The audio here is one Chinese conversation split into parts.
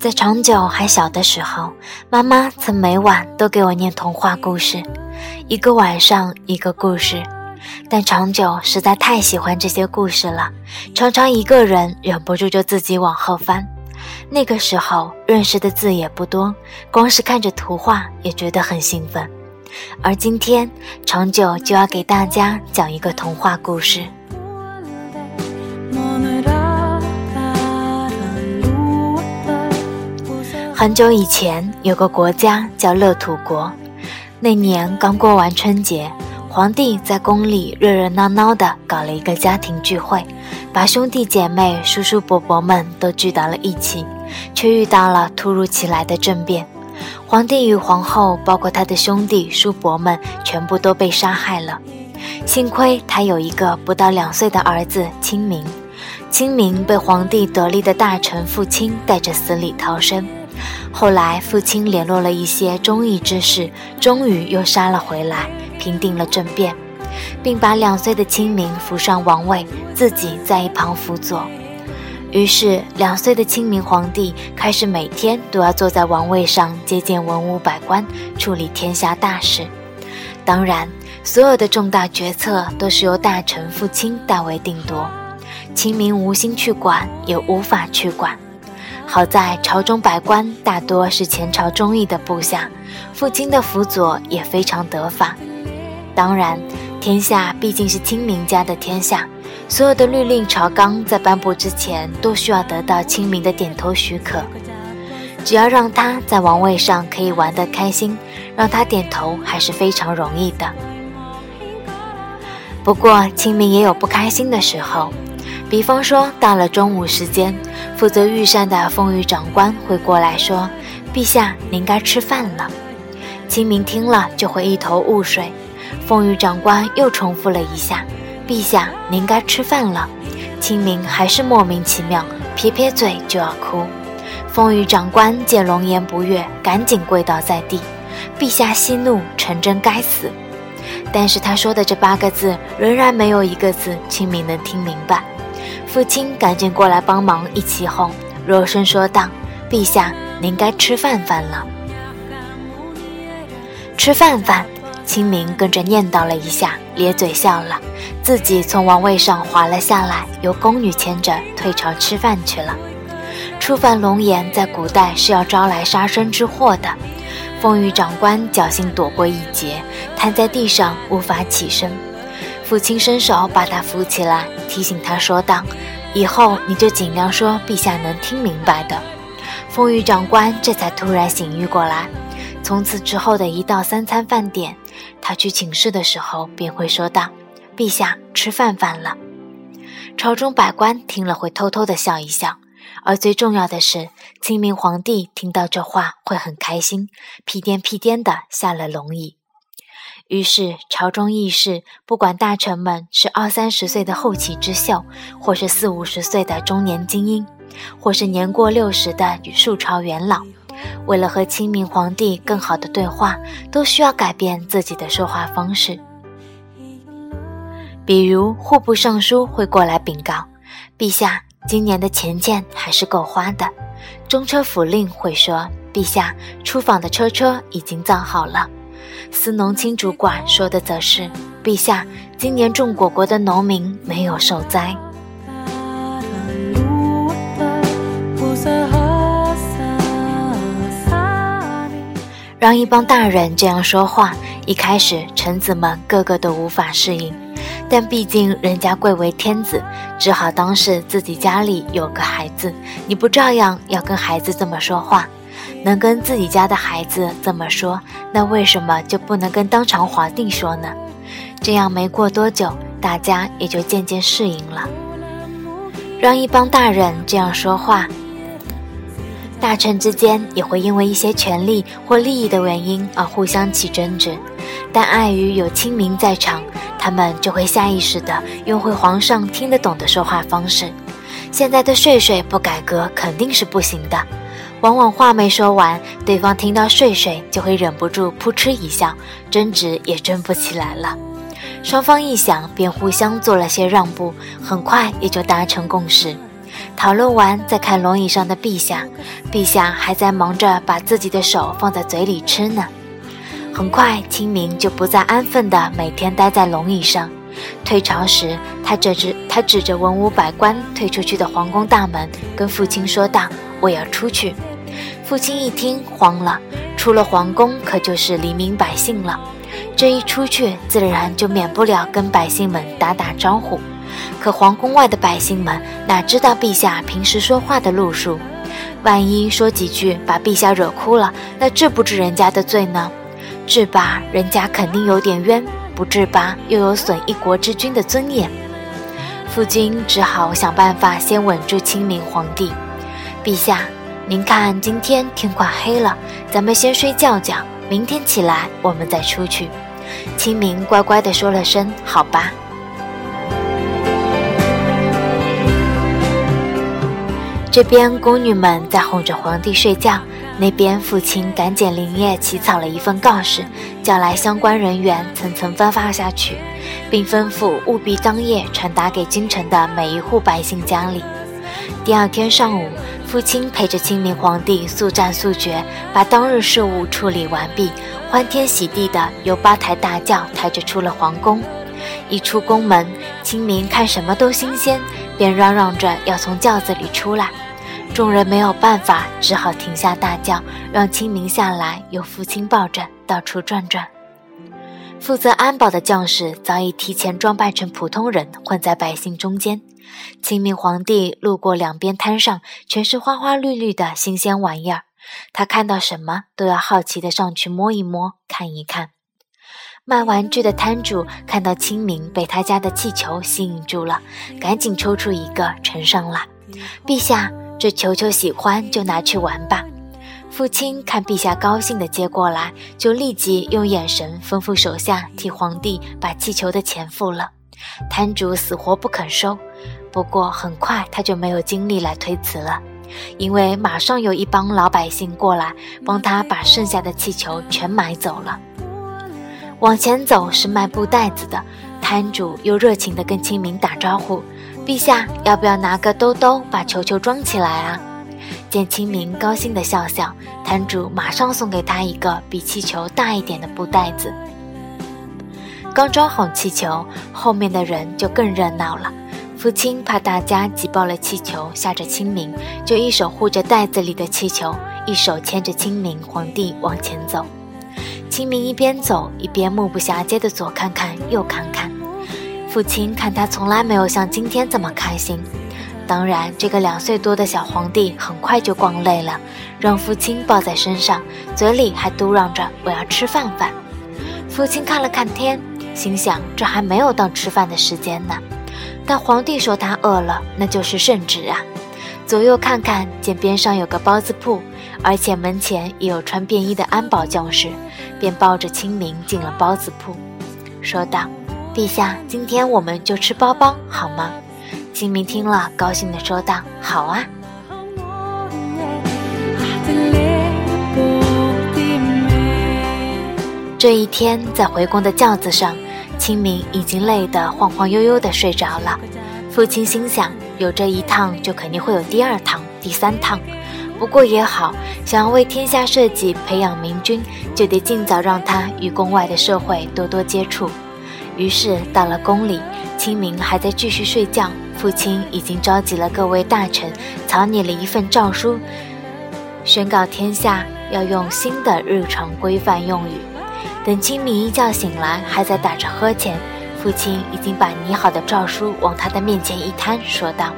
在长久还小的时候，妈妈曾每晚都给我念童话故事，一个晚上一个故事。但长久实在太喜欢这些故事了，常常一个人忍不住就自己往后翻。那个时候认识的字也不多，光是看着图画也觉得很兴奋。而今天长久就要给大家讲一个童话故事。很久以前，有个国家叫乐土国，那年刚过完春节。皇帝在宫里热热闹闹地搞了一个家庭聚会，把兄弟姐妹、叔叔伯伯们都聚到了一起，却遇到了突如其来的政变。皇帝与皇后，包括他的兄弟、叔伯们，全部都被杀害了。幸亏他有一个不到两岁的儿子清明，清明被皇帝得力的大臣父亲带着死里逃生。后来父亲联络了一些忠义之士，终于又杀了回来。平定了政变，并把两岁的清明扶上王位，自己在一旁辅佐。于是，两岁的清明皇帝开始每天都要坐在王位上接见文武百官，处理天下大事。当然，所有的重大决策都是由大臣父亲代为定夺，清明无心去管，也无法去管。好在朝中百官大多是前朝忠义的部下，父亲的辅佐也非常得法。当然，天下毕竟是清明家的天下，所有的律令朝纲在颁布之前都需要得到清明的点头许可。只要让他在王位上可以玩得开心，让他点头还是非常容易的。不过，清明也有不开心的时候，比方说到了中午时间，负责御膳的凤御长官会过来说：“陛下，您该吃饭了。”清明听了就会一头雾水。凤羽长官又重复了一下：“陛下，您该吃饭了。”清明还是莫名其妙，撇撇嘴就要哭。凤羽长官见龙颜不悦，赶紧跪倒在地：“陛下息怒，臣真该死。”但是他说的这八个字，仍然没有一个字清明能听明白。父亲赶紧过来帮忙，一起哄，柔声说道：“陛下，您该吃饭饭了。吃饭饭。”清明跟着念叨了一下，咧嘴笑了，自己从王位上滑了下来，由宫女牵着退朝吃饭去了。触犯龙颜在古代是要招来杀身之祸的。风雨长官侥幸躲过一劫，瘫在地上无法起身。父亲伸手把他扶起来，提醒他说道：“以后你就尽量说陛下能听明白的。”风雨长官这才突然醒悟过来。从此之后的一到三餐饭点，他去请示的时候便会说道：“陛下吃饭饭了。”朝中百官听了会偷偷的笑一笑，而最重要的是，清明皇帝听到这话会很开心，屁颠屁颠的下了龙椅。于是朝中议事，不管大臣们是二三十岁的后起之秀，或是四五十岁的中年精英，或是年过六十的与数朝元老。为了和清明皇帝更好的对话，都需要改变自己的说话方式。比如户部尚书会过来禀告：“陛下，今年的钱钱还是够花的。”中车府令会说：“陛下，出访的车车已经造好了。”司农卿主管说的则是：“陛下，今年种果果的农民没有受灾。”让一帮大人这样说话，一开始臣子们个个都无法适应，但毕竟人家贵为天子，只好当是自己家里有个孩子。你不照样要跟孩子这么说话？能跟自己家的孩子这么说，那为什么就不能跟当朝皇帝说呢？这样没过多久，大家也就渐渐适应了。让一帮大人这样说话。大臣之间也会因为一些权力或利益的原因而互相起争执，但碍于有清明在场，他们就会下意识地用会皇上听得懂的说话方式。现在的睡睡不改革肯定是不行的，往往话没说完，对方听到睡睡就会忍不住扑哧一笑，争执也争不起来了。双方一想，便互相做了些让步，很快也就达成共识。讨论完，再看龙椅上的陛下，陛下还在忙着把自己的手放在嘴里吃呢。很快，清明就不再安分地每天待在龙椅上。退朝时，他指着他指着文武百官退出去的皇宫大门，跟父亲说道：“我要出去。”父亲一听慌了，出了皇宫可就是黎民百姓了，这一出去，自然就免不了跟百姓们打打招呼。可皇宫外的百姓们哪知道陛下平时说话的路数？万一说几句把陛下惹哭了，那治不治人家的罪呢？治吧，人家肯定有点冤；不治吧，又有损一国之君的尊严。父君只好想办法先稳住清明皇帝。陛下，您看今天天快黑了，咱们先睡觉觉，明天起来我们再出去。清明乖乖地说了声“好吧”。这边宫女们在哄着皇帝睡觉，那边父亲赶紧连夜起草了一份告示，叫来相关人员层层分发下去，并吩咐务必当夜传达给京城的每一户百姓家里。第二天上午，父亲陪着清明皇帝速战速决，把当日事务处理完毕，欢天喜地的由八抬大轿抬着出了皇宫。一出宫门，清明看什么都新鲜。便嚷嚷着要从轿子里出来，众人没有办法，只好停下大轿，让清明下来，由父亲抱着到处转转。负责安保的将士早已提前装扮成普通人，混在百姓中间。清明皇帝路过两边摊上，全是花花绿绿的新鲜玩意儿，他看到什么都要好奇的上去摸一摸，看一看。卖玩具的摊主看到清明被他家的气球吸引住了，赶紧抽出一个呈上来。陛下，这球球喜欢就拿去玩吧。父亲看陛下高兴的接过来，就立即用眼神吩咐手下替皇帝把气球的钱付了。摊主死活不肯收，不过很快他就没有精力来推辞了，因为马上有一帮老百姓过来帮他把剩下的气球全买走了。往前走是卖布袋子的摊主，又热情地跟清明打招呼：“陛下，要不要拿个兜兜把球球装起来啊？”见清明高兴地笑笑，摊主马上送给他一个比气球大一点的布袋子。刚装好气球，后面的人就更热闹了。父亲怕大家挤爆了气球吓着清明，就一手护着袋子里的气球，一手牵着清明皇帝往前走。清明一边走一边目不暇接的左看看右看看，父亲看他从来没有像今天这么开心。当然，这个两岁多的小皇帝很快就逛累了，让父亲抱在身上，嘴里还嘟囔着“我要吃饭饭”。父亲看了看天，心想这还没有到吃饭的时间呢。但皇帝说他饿了，那就是圣旨啊。左右看看，见边上有个包子铺，而且门前也有穿便衣的安保将士。便抱着清明进了包子铺，说道：“陛下，今天我们就吃包包好吗？”清明听了，高兴地说道：“好啊！”这一天，在回宫的轿子上，清明已经累得晃晃悠悠地睡着了。父亲心想：有这一趟，就肯定会有第二趟、第三趟。不过也好，想要为天下社稷培养明君，就得尽早让他与宫外的社会多多接触。于是到了宫里，清明还在继续睡觉，父亲已经召集了各位大臣，草拟了一份诏书，宣告天下要用新的日常规范用语。等清明一觉醒来，还在打着呵欠，父亲已经把拟好的诏书往他的面前一摊，说道。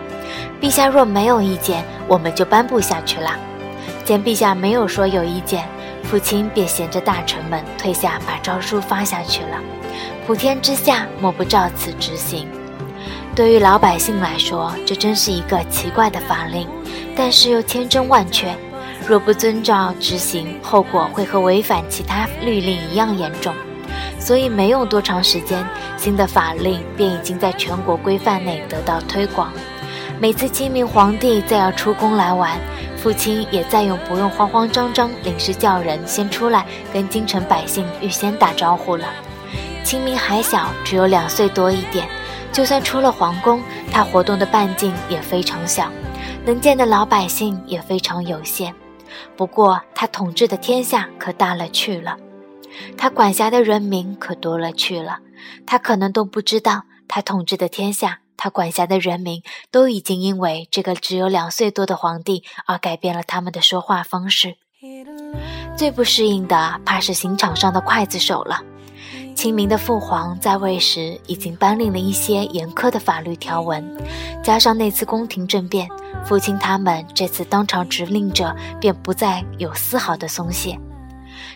陛下若没有意见，我们就颁布下去了。见陛下没有说有意见，父亲便衔着大臣们退下，把诏书发下去了。普天之下莫不照此执行。对于老百姓来说，这真是一个奇怪的法令，但是又千真万确。若不遵照执行，后果会和违反其他律令一样严重。所以没用多长时间，新的法令便已经在全国规范内得到推广。每次清明皇帝再要出宫来玩，父亲也再用不用慌慌张张临时叫人先出来跟京城百姓预先打招呼了。清明还小，只有两岁多一点。就算出了皇宫，他活动的半径也非常小，能见的老百姓也非常有限。不过，他统治的天下可大了去了，他管辖的人民可多了去了。他可能都不知道，他统治的天下，他管辖的人民，都已经因为这个只有两岁多的皇帝而改变了他们的说话方式。最不适应的，怕是刑场上的刽子手了。清明的父皇在位时，已经颁令了一些严苛的法律条文，加上那次宫廷政变，父亲他们这次当场执令者便不再有丝毫的松懈，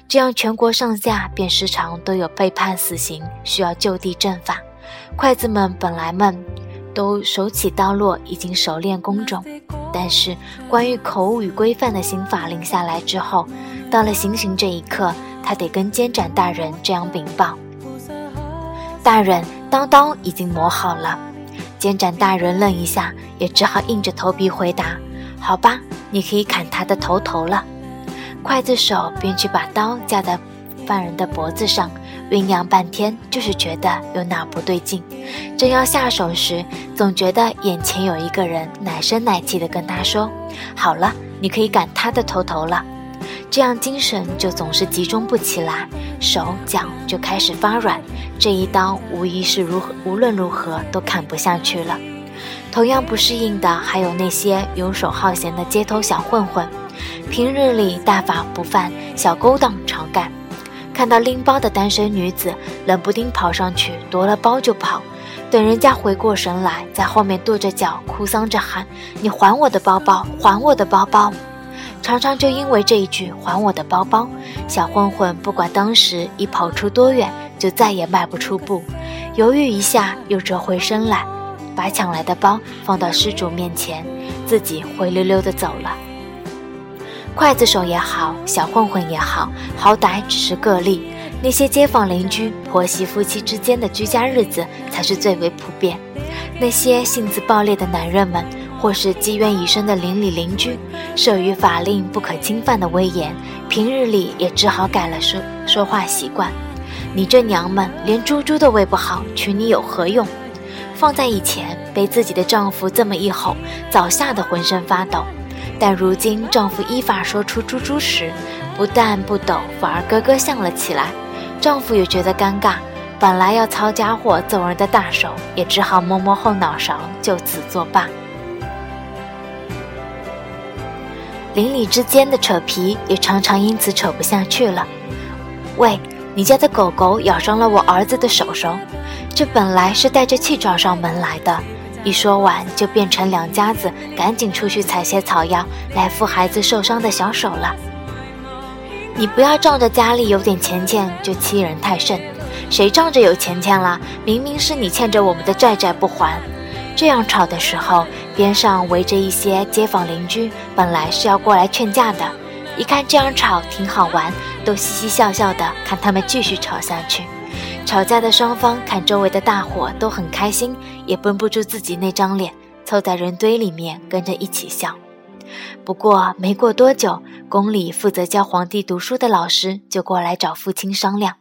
这样全国上下便时常都有被判死刑，需要就地正法。刽子们本来们都手起刀落，已经熟练工种，但是关于口语规范的刑法令下来之后，到了行刑这一刻，他得跟监斩大人这样禀报。大人，刀刀已经磨好了。监斩大人愣一下，也只好硬着头皮回答：“好吧，你可以砍他的头头了。”刽子手便去把刀架在犯人的脖子上，酝酿半天，就是觉得有哪不对劲。正要下手时，总觉得眼前有一个人奶声奶气地跟他说：“好了，你可以砍他的头头了。”这样精神就总是集中不起来，手脚就开始发软。这一刀无疑是如何无论如何都砍不下去了。同样不适应的还有那些游手好闲的街头小混混，平日里大法不犯，小勾当常干。看到拎包的单身女子，冷不丁跑上去夺了包就跑，等人家回过神来，在后面跺着脚哭丧着喊：“你还我的包包，还我的包包！”常常就因为这一句“还我的包包”，小混混不管当时已跑出多远，就再也迈不出步。犹豫一下，又折回身来，把抢来的包放到失主面前，自己灰溜溜的走了。刽子手也好，小混混也好，好歹只是个例。那些街坊邻居、婆媳夫妻之间的居家日子，才是最为普遍。那些性子暴烈的男人们。或是积怨已深的邻里邻居，慑于法令不可侵犯的威严，平日里也只好改了说说话习惯。你这娘们连猪猪都喂不好，娶你有何用？放在以前，被自己的丈夫这么一吼，早吓得浑身发抖。但如今丈夫依法说出猪猪时，不但不抖，反而咯咯笑了起来。丈夫也觉得尴尬，本来要操家伙揍人的大手，也只好摸摸后脑勺，就此作罢。邻里之间的扯皮也常常因此扯不下去了。喂，你家的狗狗咬伤了我儿子的手手，这本来是带着气找上门来的，一说完就变成两家子赶紧出去采些草药来敷孩子受伤的小手了。你不要仗着家里有点钱钱就欺人太甚，谁仗着有钱钱了？明明是你欠着我们的债债不还。这样吵的时候，边上围着一些街坊邻居，本来是要过来劝架的，一看这样吵挺好玩，都嘻嘻笑笑的看他们继续吵下去。吵架的双方看周围的大伙都很开心，也绷不住自己那张脸，凑在人堆里面跟着一起笑。不过没过多久，宫里负责教皇帝读书的老师就过来找父亲商量：“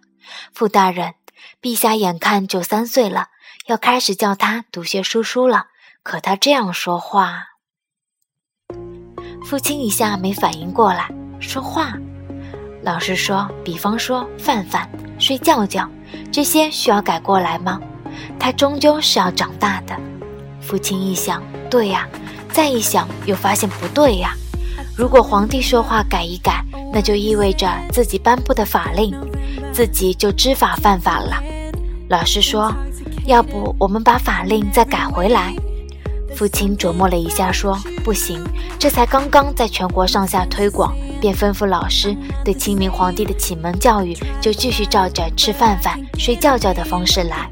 傅大人，陛下眼看就三岁了。”要开始叫他读些书书了，可他这样说话，父亲一下没反应过来。说话，老师说，比方说饭饭、睡觉觉，这些需要改过来吗？他终究是要长大的。父亲一想，对呀，再一想又发现不对呀。如果皇帝说话改一改，那就意味着自己颁布的法令，自己就知法犯法了。老师说。要不我们把法令再改回来？父亲琢磨了一下，说：“不行，这才刚刚在全国上下推广，便吩咐老师对清明皇帝的启蒙教育，就继续照着吃饭饭、睡觉觉的方式来。”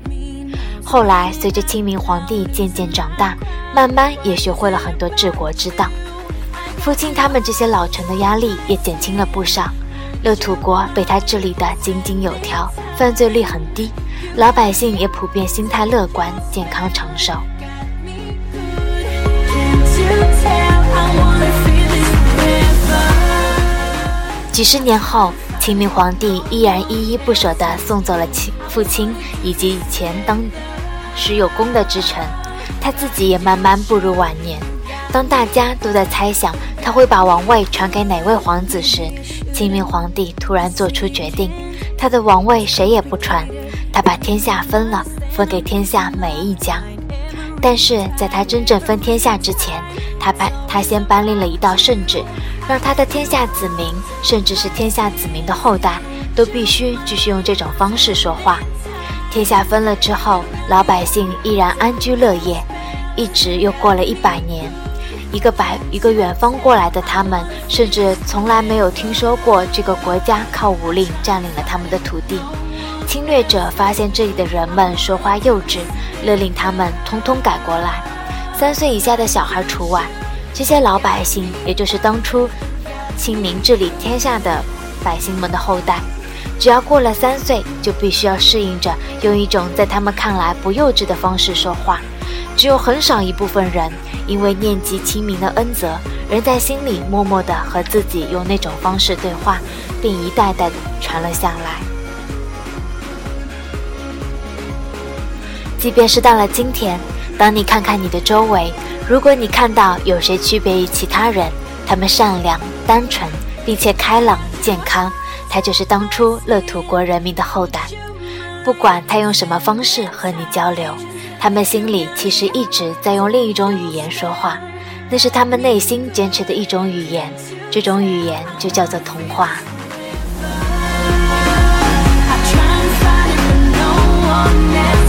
后来随着清明皇帝渐渐长大，慢慢也学会了很多治国之道，父亲他们这些老臣的压力也减轻了不少。乐土国被他治理得井井有条，犯罪率很低，老百姓也普遍心态乐观、健康长寿。几十年后，清明皇帝依然依依不舍地送走了亲父亲以及以前当时有功的之臣，他自己也慢慢步入晚年。当大家都在猜想他会把王位传给哪位皇子时，清明皇帝突然做出决定，他的王位谁也不传，他把天下分了，分给天下每一家。但是在他真正分天下之前，他颁他先颁令了一道圣旨，让他的天下子民，甚至是天下子民的后代，都必须继续用这种方式说话。天下分了之后，老百姓依然安居乐业，一直又过了一百年。一个百一个远方过来的他们，甚至从来没有听说过这个国家靠武力占领了他们的土地。侵略者发现这里的人们说话幼稚，勒令他们通通改过来，三岁以下的小孩除外。这些老百姓，也就是当初清明治理天下的百姓们的后代，只要过了三岁，就必须要适应着用一种在他们看来不幼稚的方式说话。只有很少一部分人。因为念及清明的恩泽，仍在心里默默地和自己用那种方式对话，并一代代传了下来。即便是到了今天，当你看看你的周围，如果你看到有谁区别于其他人，他们善良、单纯，并且开朗、健康，他就是当初乐土国人民的后代。不管他用什么方式和你交流。他们心里其实一直在用另一种语言说话，那是他们内心坚持的一种语言，这种语言就叫做童话。I